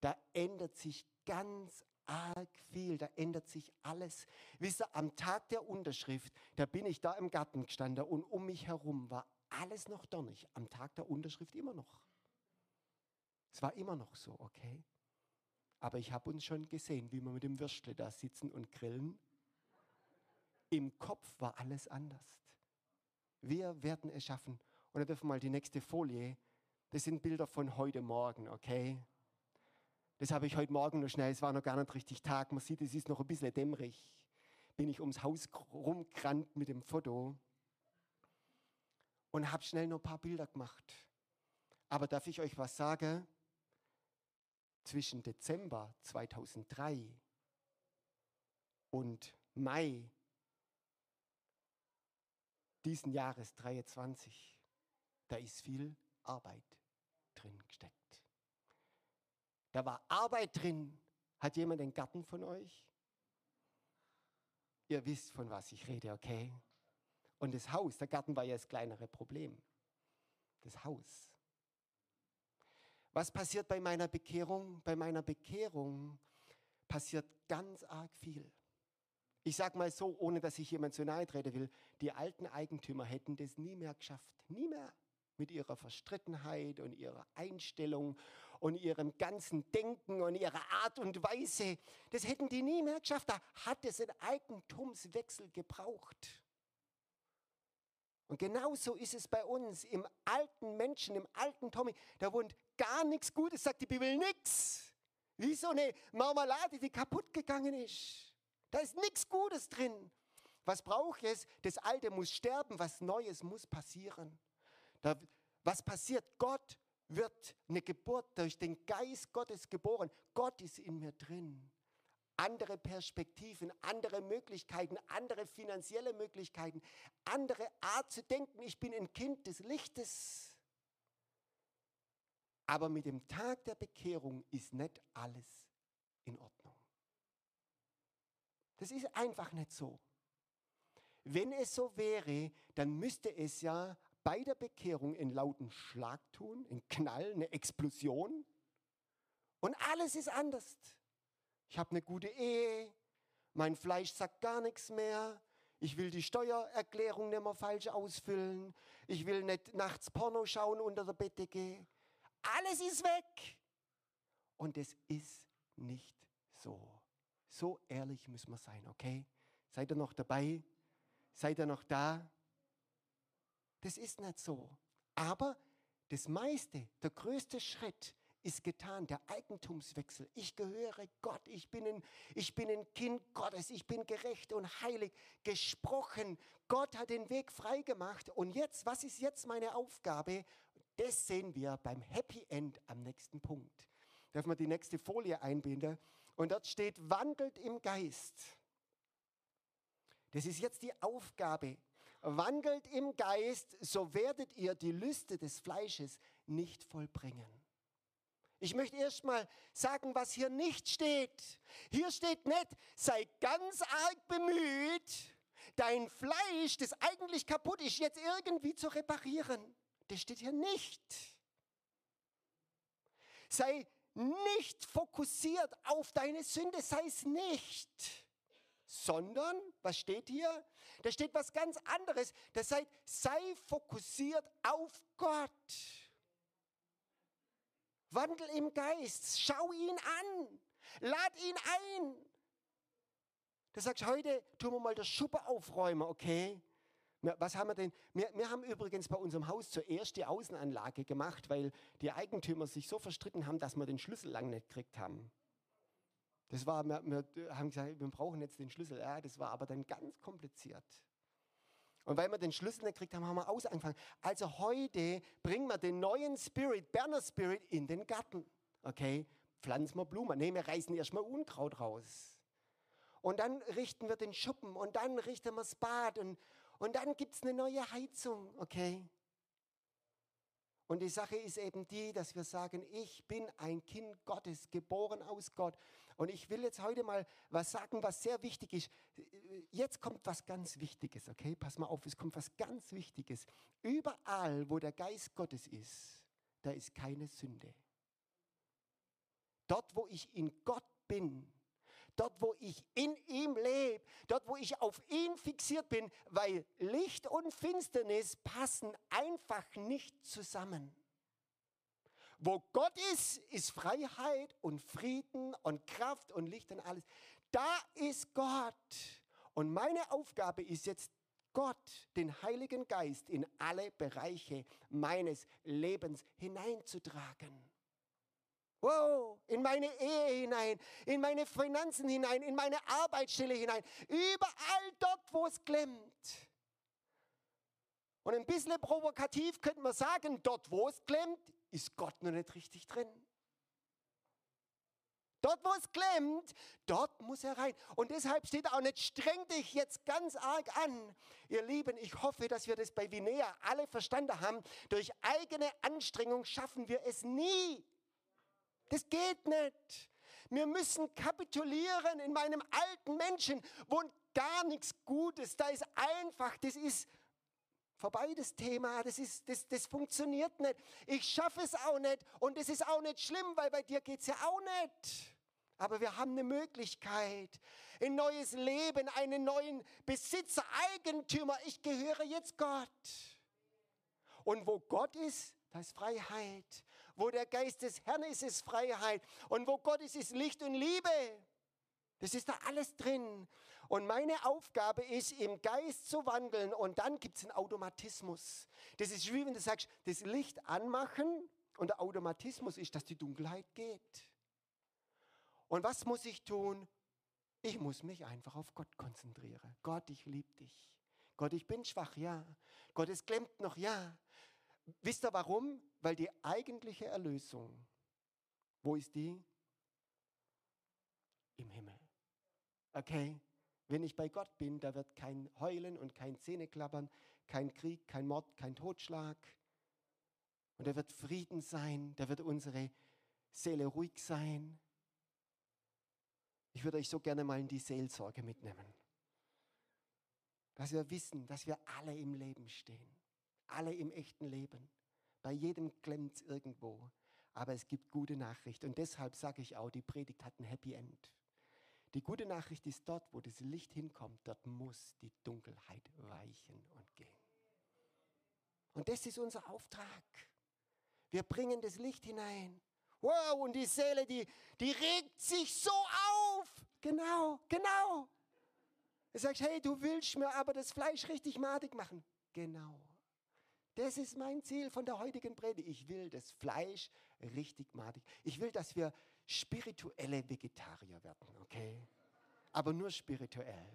Da ändert sich ganz arg viel, da ändert sich alles. Wisst ihr, am Tag der Unterschrift, da bin ich da im Garten gestanden und um mich herum war alles noch dornig. Am Tag der Unterschrift immer noch. Es war immer noch so, okay? Aber ich habe uns schon gesehen, wie wir mit dem Würstle da sitzen und grillen. Im Kopf war alles anders. Wir werden es schaffen. Und dann dürfen wir mal die nächste Folie. Das sind Bilder von heute Morgen, okay? Das habe ich heute Morgen noch schnell, es war noch gar nicht richtig Tag. Man sieht, es ist noch ein bisschen dämmerig. Bin ich ums Haus rumgerannt mit dem Foto und habe schnell noch ein paar Bilder gemacht. Aber darf ich euch was sagen? Zwischen Dezember 2003 und Mai diesen Jahres 23, da ist viel Arbeit drin gesteckt. Da war Arbeit drin. Hat jemand den Garten von euch? Ihr wisst, von was ich rede, okay? Und das Haus, der Garten war ja das kleinere Problem. Das Haus. Was passiert bei meiner Bekehrung? Bei meiner Bekehrung passiert ganz arg viel. Ich sage mal so, ohne dass ich jemand zu nahe treten will, die alten Eigentümer hätten das nie mehr geschafft. Nie mehr. Mit ihrer Verstrittenheit und ihrer Einstellung und ihrem ganzen Denken und ihrer Art und Weise. Das hätten die nie mehr geschafft. Da hat es einen Eigentumswechsel gebraucht. Und genauso ist es bei uns, im alten Menschen, im alten Tommy. Da wohnt gar nichts Gutes, sagt die Bibel, nichts. Wie so eine Marmelade, die kaputt gegangen ist. Da ist nichts Gutes drin. Was braucht es? Das Alte muss sterben, was Neues muss passieren. Da, was passiert? Gott wird eine Geburt durch den Geist Gottes geboren. Gott ist in mir drin. Andere Perspektiven, andere Möglichkeiten, andere finanzielle Möglichkeiten, andere Art zu denken. Ich bin ein Kind des Lichtes. Aber mit dem Tag der Bekehrung ist nicht alles in Ordnung. Das ist einfach nicht so. Wenn es so wäre, dann müsste es ja bei der Bekehrung einen lauten Schlag tun, einen Knall, eine Explosion. Und alles ist anders. Ich habe eine gute Ehe, mein Fleisch sagt gar nichts mehr. Ich will die Steuererklärung nicht mehr falsch ausfüllen. Ich will nicht nachts Porno schauen unter der Bettdecke. Alles ist weg. Und es ist nicht so. So ehrlich müssen wir sein, okay? Seid ihr noch dabei? Seid ihr noch da? Das ist nicht so. Aber das meiste, der größte Schritt ist getan, der Eigentumswechsel. Ich gehöre Gott, ich bin, ein, ich bin ein Kind Gottes, ich bin gerecht und heilig gesprochen. Gott hat den Weg freigemacht. Und jetzt, was ist jetzt meine Aufgabe? Das sehen wir beim Happy End am nächsten Punkt. Darf man die nächste Folie einbinden? Und dort steht, wandelt im Geist. Das ist jetzt die Aufgabe wandelt im Geist, so werdet ihr die Lüste des Fleisches nicht vollbringen. Ich möchte erst mal sagen, was hier nicht steht. Hier steht nicht, sei ganz arg bemüht, dein Fleisch, das eigentlich kaputt ist, jetzt irgendwie zu reparieren. Das steht hier nicht. Sei nicht fokussiert auf deine Sünde, sei es nicht. Sondern, was steht hier? Da steht was ganz anderes. Das heißt, sei fokussiert auf Gott. Wandel im Geist. Schau ihn an. Lad ihn ein. Du sagst, heute tun wir mal das Schuppe aufräumen, okay? Was haben wir denn? Wir, wir, haben übrigens bei unserem Haus zuerst die Außenanlage gemacht, weil die Eigentümer sich so verstritten haben, dass wir den Schlüssel lang nicht gekriegt haben. Das war, wir, wir haben gesagt, wir brauchen jetzt den Schlüssel. Ja, das war aber dann ganz kompliziert. Und weil wir den Schlüssel nicht gekriegt haben, haben wir aus angefangen. Also heute bringen wir den neuen Spirit, Berner Spirit, in den Garten. Okay, pflanzen wir Blumen. Nee, wir reißen erstmal Unkraut raus. Und dann richten wir den Schuppen und dann richten wir das Bad und, und dann gibt es eine neue Heizung. Okay. Und die Sache ist eben die, dass wir sagen, ich bin ein Kind Gottes, geboren aus Gott. Und ich will jetzt heute mal was sagen, was sehr wichtig ist. Jetzt kommt was ganz Wichtiges, okay? Pass mal auf, es kommt was ganz Wichtiges. Überall, wo der Geist Gottes ist, da ist keine Sünde. Dort, wo ich in Gott bin, dort, wo ich in ihm lebe, dort, wo ich auf ihn fixiert bin, weil Licht und Finsternis passen einfach nicht zusammen. Wo Gott ist, ist Freiheit und Frieden und Kraft und Licht und alles. Da ist Gott. Und meine Aufgabe ist jetzt, Gott, den Heiligen Geist, in alle Bereiche meines Lebens hineinzutragen. Wow, in meine Ehe hinein, in meine Finanzen hinein, in meine Arbeitsstelle hinein, überall dort, wo es klemmt. Und ein bisschen provokativ könnte man sagen, dort, wo es klemmt, ist Gott noch nicht richtig drin. Dort, wo es klemmt, dort muss er rein. Und deshalb steht auch nicht, streng dich jetzt ganz arg an. Ihr Lieben, ich hoffe, dass wir das bei Vinea alle verstanden haben. Durch eigene Anstrengung schaffen wir es nie. Das geht nicht. Wir müssen kapitulieren in meinem alten Menschen, wo gar nichts Gutes, da ist einfach, das ist vorbei das Thema, das, ist, das, das funktioniert nicht. Ich schaffe es auch nicht und es ist auch nicht schlimm, weil bei dir geht es ja auch nicht. Aber wir haben eine Möglichkeit, ein neues Leben, einen neuen Besitzer, Eigentümer. Ich gehöre jetzt Gott. Und wo Gott ist, da ist Freiheit. Wo der Geist des Herrn ist, ist Freiheit. Und wo Gott ist, ist Licht und Liebe. Das ist da alles drin. Und meine Aufgabe ist, im Geist zu wandeln. Und dann gibt es einen Automatismus. Das ist wie wenn du sagst, das Licht anmachen und der Automatismus ist, dass die Dunkelheit geht. Und was muss ich tun? Ich muss mich einfach auf Gott konzentrieren. Gott, ich liebe dich. Gott, ich bin schwach, ja. Gott, es klemmt noch, ja. Wisst ihr warum? Weil die eigentliche Erlösung, wo ist die? Im Himmel. Okay? Wenn ich bei Gott bin, da wird kein Heulen und kein Zähneklappern, kein Krieg, kein Mord, kein Totschlag. Und da wird Frieden sein, da wird unsere Seele ruhig sein. Ich würde euch so gerne mal in die Seelsorge mitnehmen. Dass wir wissen, dass wir alle im Leben stehen. Alle im echten Leben. Bei jedem klemmt es irgendwo. Aber es gibt gute Nachricht. Und deshalb sage ich auch, die Predigt hat ein Happy End. Die gute Nachricht ist dort, wo das Licht hinkommt, dort muss die Dunkelheit weichen und gehen. Und das ist unser Auftrag. Wir bringen das Licht hinein. Wow, und die Seele, die, die regt sich so auf. Genau, genau. Du sagst, hey, du willst mir aber das Fleisch richtig madig machen. Genau. Das ist mein Ziel von der heutigen Predigt. Ich will das Fleisch richtig madig. Ich will, dass wir spirituelle Vegetarier werden, okay? Aber nur spirituell.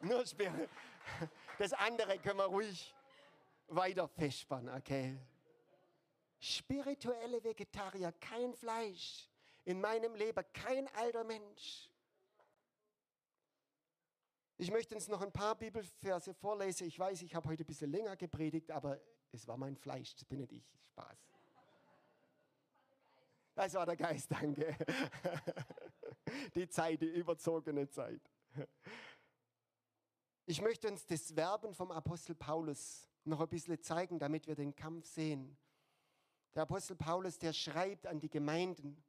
nur spirituell. Das andere können wir ruhig weiter festspannen, okay? Spirituelle Vegetarier, kein Fleisch. In meinem Leben kein alter Mensch. Ich möchte uns noch ein paar Bibelverse vorlesen. Ich weiß, ich habe heute ein bisschen länger gepredigt, aber es war mein Fleisch, das bin nicht ich. Spaß. Das war der Geist, danke. Die Zeit, die überzogene Zeit. Ich möchte uns das Werben vom Apostel Paulus noch ein bisschen zeigen, damit wir den Kampf sehen. Der Apostel Paulus, der schreibt an die Gemeinden,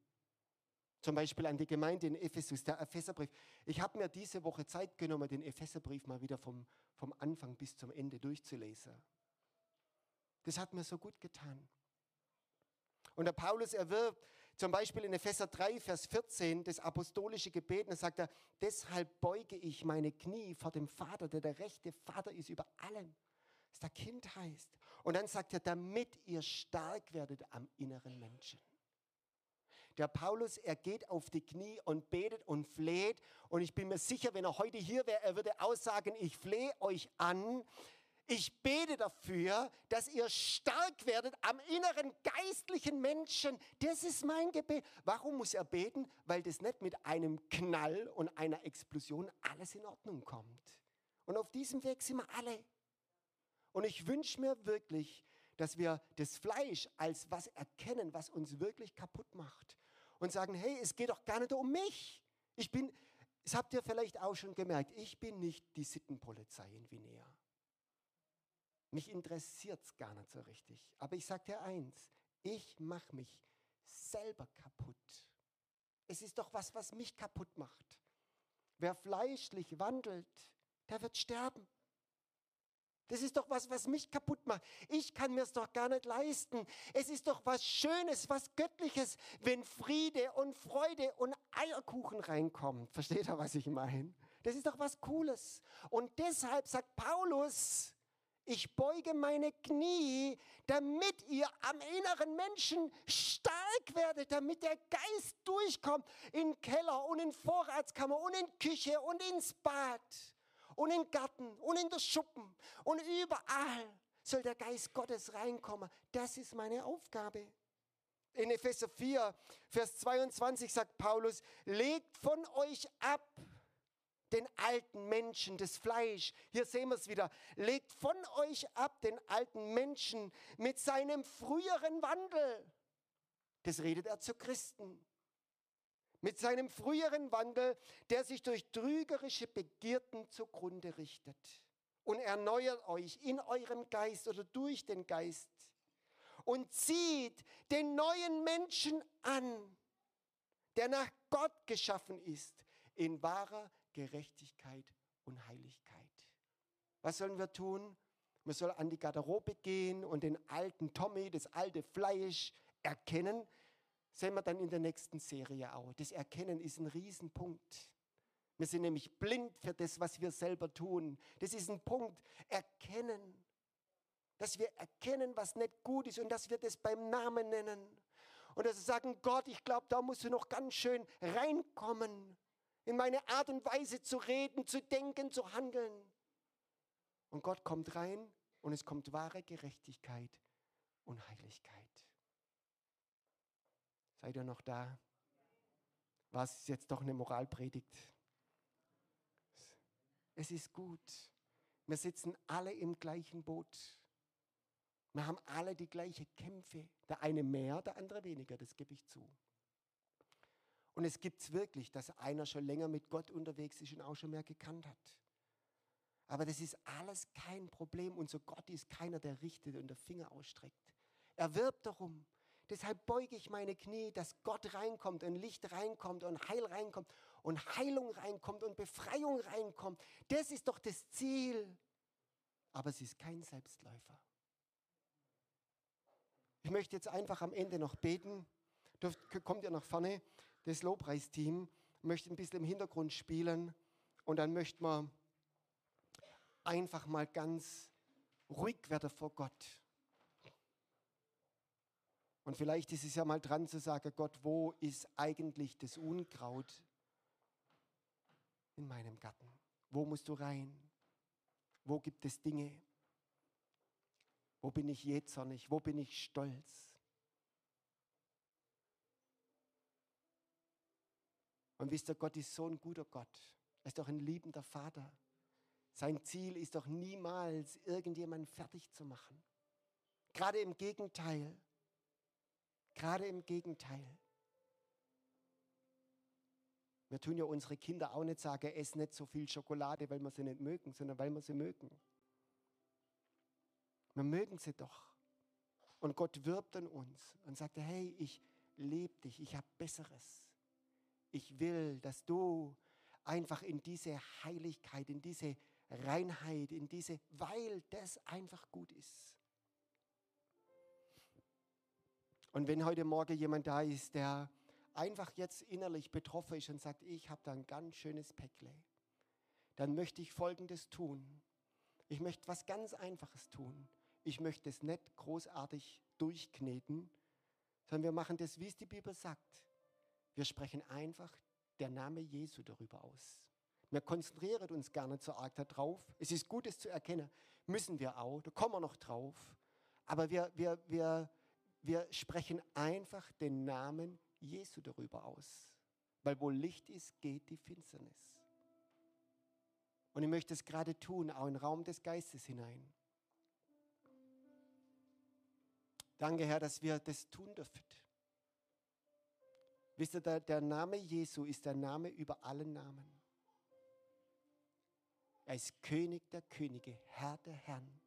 zum Beispiel an die Gemeinde in Ephesus, der Epheserbrief. Ich habe mir diese Woche Zeit genommen, den Epheserbrief mal wieder vom, vom Anfang bis zum Ende durchzulesen. Das hat mir so gut getan. Und der Paulus erwirbt zum Beispiel in Epheser 3, Vers 14 das apostolische Gebet, da sagt er, deshalb beuge ich meine Knie vor dem Vater, der der rechte Vater ist über allem, was der Kind heißt. Und dann sagt er, damit ihr stark werdet am inneren Menschen. Der Paulus, er geht auf die Knie und betet und fleht. Und ich bin mir sicher, wenn er heute hier wäre, er würde aussagen, ich flehe euch an, ich bete dafür, dass ihr stark werdet am inneren geistlichen Menschen. Das ist mein Gebet. Warum muss er beten? Weil das nicht mit einem Knall und einer Explosion alles in Ordnung kommt. Und auf diesem Weg sind wir alle. Und ich wünsche mir wirklich, dass wir das Fleisch als was erkennen, was uns wirklich kaputt macht. und sagen, hey, es geht doch gar nicht um mich. Ich bin, das habt ihr vielleicht auch schon gemerkt, ich bin nicht die Sittenpolizei in Vinea. Mich interessiert es gar nicht so richtig. Aber ich sage dir eins, ich mache mich selber kaputt. Es ist doch was, was mich kaputt macht. Wer fleischlich wandelt, der wird sterben. Das ist doch was, was mich kaputt macht. Ich kann mir es doch gar nicht leisten. Es ist doch was Schönes, was Göttliches, wenn Friede und Freude und Eierkuchen reinkommen. Versteht ihr, was ich meine? Das ist doch was Cooles. Und deshalb sagt Paulus, ich beuge meine Knie, damit ihr am inneren Menschen stark werdet, damit der Geist durchkommt in Keller und in Vorratskammer und in Küche und ins Bad und im Garten und in der Schuppen und überall soll der Geist Gottes reinkommen. Das ist meine Aufgabe. In Epheser 4, Vers 22 sagt Paulus, legt von euch ab den alten Menschen, das Fleisch. Hier sehen wir es wieder. Legt von euch ab den alten Menschen mit seinem früheren Wandel. Das redet er zu Christen mit seinem früheren Wandel, der sich durch trügerische Begierden zugrunde richtet. Und erneuert euch in eurem Geist oder durch den Geist und zieht den neuen Menschen an, der nach Gott geschaffen ist, in wahrer Gerechtigkeit und Heiligkeit. Was sollen wir tun? Man soll an die Garderobe gehen und den alten Tommy, das alte Fleisch erkennen, sehen wir dann in der nächsten Serie auch. Das Erkennen ist ein Riesenpunkt. Wir sind nämlich blind für das, was wir selber tun. Das ist ein Punkt. Erkennen. Dass wir erkennen, was nicht gut ist und dass wir das beim Namen nennen. Und dass wir sagen, Gott, ich glaube, da musst du noch ganz schön reinkommen. In meine Art und Weise zu reden, zu denken, zu handeln. Und Gott kommt rein und es kommt wahre Gerechtigkeit und Heiligkeit. Seid ihr noch da? Was ist jetzt doch eine Moralpredigt? Es ist gut. Wir sitzen alle im gleichen Boot. Wir haben alle die gleichen Kämpfe. Der eine mehr, der andere weniger, das gebe ich zu. Und es gibt es wirklich, dass einer schon länger mit Gott unterwegs ist und auch schon mehr gekannt hat. Aber das ist alles kein Problem. Unser Gott ist keiner, der richtet und der Finger ausstreckt. Er wirbt darum. Deshalb beuge ich meine Knie, dass Gott reinkommt und Licht reinkommt und Heil reinkommt und Heilung reinkommt und Befreiung reinkommt. Das ist doch das Ziel. Aber es ist kein Selbstläufer. Ich möchte jetzt einfach am Ende noch beten. Dürft, kommt ihr nach vorne, das Lobpreisteam möchte ein bisschen im Hintergrund spielen und dann möchte man einfach mal ganz ruhig werden vor Gott. Und vielleicht ist es ja mal dran zu sagen, Gott, wo ist eigentlich das Unkraut in meinem Garten? Wo musst du rein? Wo gibt es Dinge? Wo bin ich jähzornig? Wo bin ich stolz? Und wisst ihr, Gott ist so ein guter Gott. Er ist doch ein liebender Vater. Sein Ziel ist doch niemals, irgendjemanden fertig zu machen. Gerade im Gegenteil. Gerade im Gegenteil. Wir tun ja unsere Kinder auch nicht sagen, ess nicht so viel Schokolade, weil wir sie nicht mögen, sondern weil wir sie mögen. Wir mögen sie doch. Und Gott wirbt an uns und sagt, hey, ich liebe dich, ich habe Besseres. Ich will, dass du einfach in diese Heiligkeit, in diese Reinheit, in diese, weil das einfach gut ist. Und wenn heute Morgen jemand da ist, der einfach jetzt innerlich betroffen ist und sagt, ich habe da ein ganz schönes Päckle, dann möchte ich Folgendes tun. Ich möchte was ganz Einfaches tun. Ich möchte es nicht großartig durchkneten, sondern wir machen das, wie es die Bibel sagt. Wir sprechen einfach der Name Jesu darüber aus. Wir konzentrieren uns gerne zu arg darauf. Es ist gut, es zu erkennen. Müssen wir auch, da kommen wir noch drauf. Aber wir, wir, wir wir sprechen einfach den Namen Jesu darüber aus. Weil wo Licht ist, geht die Finsternis. Und ich möchte es gerade tun, auch in den Raum des Geistes hinein. Danke, Herr, dass wir das tun dürfen. Wisst ihr, der, der Name Jesu ist der Name über allen Namen. Er ist König der Könige, Herr der Herren.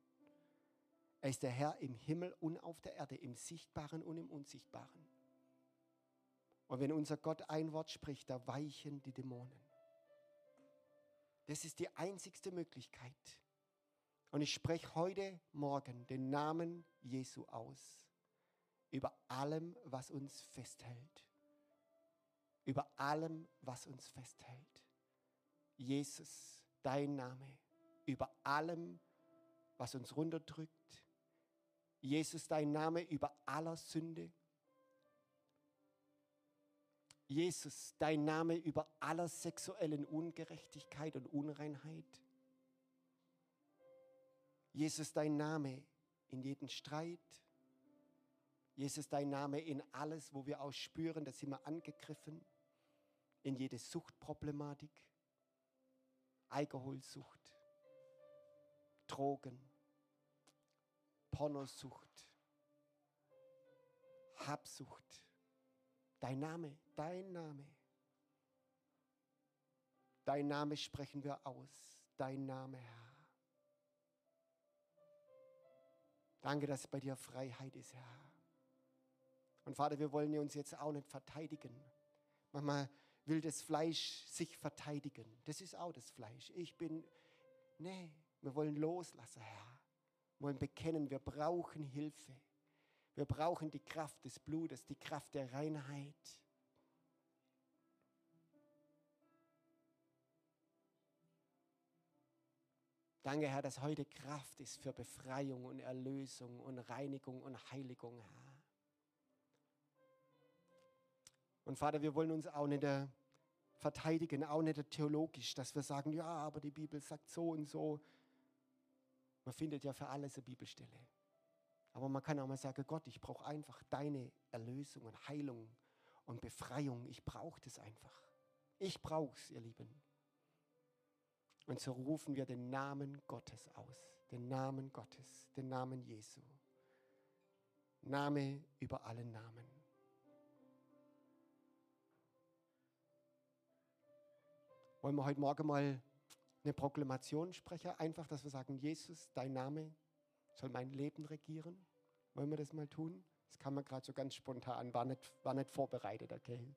Er ist der Herr im Himmel und auf der Erde, im Sichtbaren und im Unsichtbaren. Und wenn unser Gott ein Wort spricht, da weichen die Dämonen. Das ist die einzigste Möglichkeit. Und ich spreche heute Morgen den Namen Jesu aus. Über allem, was uns festhält. Über allem, was uns festhält. Jesus dein Name über allem, was uns runterdrückt. Jesus, dein Name über aller Sünde. Jesus, dein Name über aller sexuellen Ungerechtigkeit und Unreinheit. Jesus, dein Name in jeden Streit. Jesus, dein Name in alles, wo wir auch spüren, da sind wir angegriffen. In jede Suchtproblematik. Alkoholsucht, Drogen, Pornosucht, Habsucht. Dein Name, dein Name. Dein Name sprechen wir aus. Dein Name, Herr. Danke, dass bei dir Freiheit ist, Herr. Und Vater, wir wollen uns jetzt auch nicht verteidigen. Manchmal will das Fleisch sich verteidigen. Das ist auch das Fleisch. Ich bin, nee, wir wollen loslassen, Herr. Wir wollen bekennen, wir brauchen Hilfe. Wir brauchen die Kraft des Blutes, die Kraft der Reinheit. Danke, Herr, dass heute Kraft ist für Befreiung und Erlösung und Reinigung und Heiligung, Herr. Und Vater, wir wollen uns auch nicht verteidigen, auch nicht theologisch, dass wir sagen, ja, aber die Bibel sagt so und so. Man findet ja für alles eine Bibelstelle. Aber man kann auch mal sagen, Gott, ich brauche einfach deine Erlösung und Heilung und Befreiung. Ich brauche das einfach. Ich brauche es, ihr Lieben. Und so rufen wir den Namen Gottes aus. Den Namen Gottes, den Namen Jesu. Name über alle Namen. Wollen wir heute Morgen mal eine Proklamation sprechen? Einfach, dass wir sagen, Jesus, dein Name soll mein Leben regieren. Wollen wir das mal tun? Das kann man gerade so ganz spontan, war nicht, war nicht vorbereitet, okay?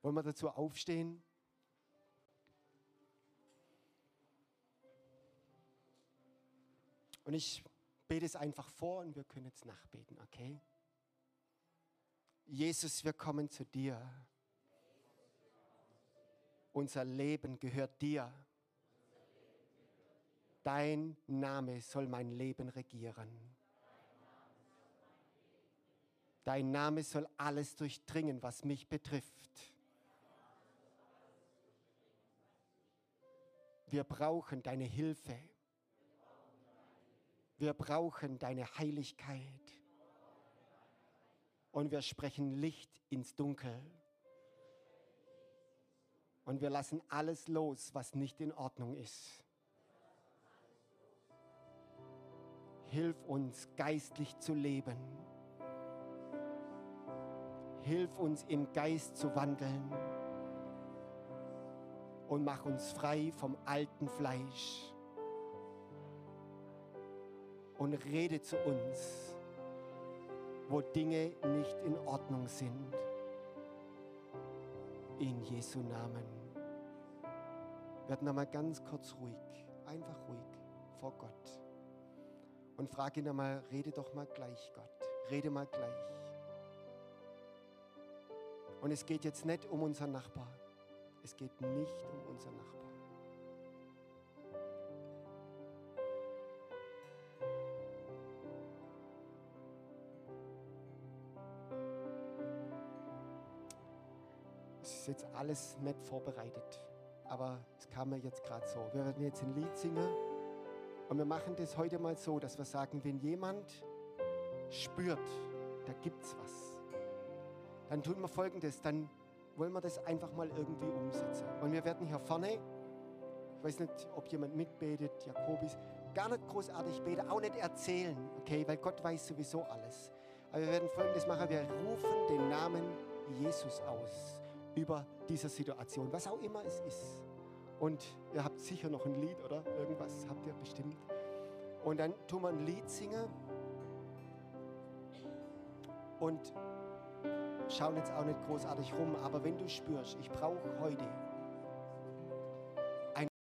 Wollen wir dazu aufstehen? Und ich bete es einfach vor und wir können jetzt nachbeten, okay? Jesus, wir kommen zu dir. Unser Leben gehört dir. Dein Name soll mein Leben regieren. Dein Name soll alles durchdringen, was mich betrifft. Wir brauchen deine Hilfe. Wir brauchen deine Heiligkeit. Und wir sprechen Licht ins Dunkel. Und wir lassen alles los, was nicht in Ordnung ist. Hilf uns geistlich zu leben. Hilf uns im Geist zu wandeln. Und mach uns frei vom alten Fleisch. Und rede zu uns, wo Dinge nicht in Ordnung sind. In Jesu Namen. Werd nochmal ganz kurz ruhig, einfach ruhig vor Gott. Und frag ihn einmal, rede doch mal gleich, Gott. Rede mal gleich. Und es geht jetzt nicht um unseren Nachbar. Es geht nicht um unseren Nachbar. Es ist jetzt alles nicht vorbereitet aber es kam mir jetzt gerade so. Wir werden jetzt ein Lied singen und wir machen das heute mal so, dass wir sagen, wenn jemand spürt, da gibt es was, dann tun wir folgendes, dann wollen wir das einfach mal irgendwie umsetzen. Und wir werden hier vorne, ich weiß nicht, ob jemand mitbetet, Jakobis, gar nicht großartig beten, auch nicht erzählen, okay, weil Gott weiß sowieso alles. Aber wir werden folgendes machen, wir rufen den Namen Jesus aus über diese Situation, was auch immer es ist. Und ihr habt sicher noch ein Lied, oder? Irgendwas habt ihr bestimmt. Und dann tun wir ein Lied singen und schauen jetzt auch nicht großartig rum. Aber wenn du spürst, ich brauche heute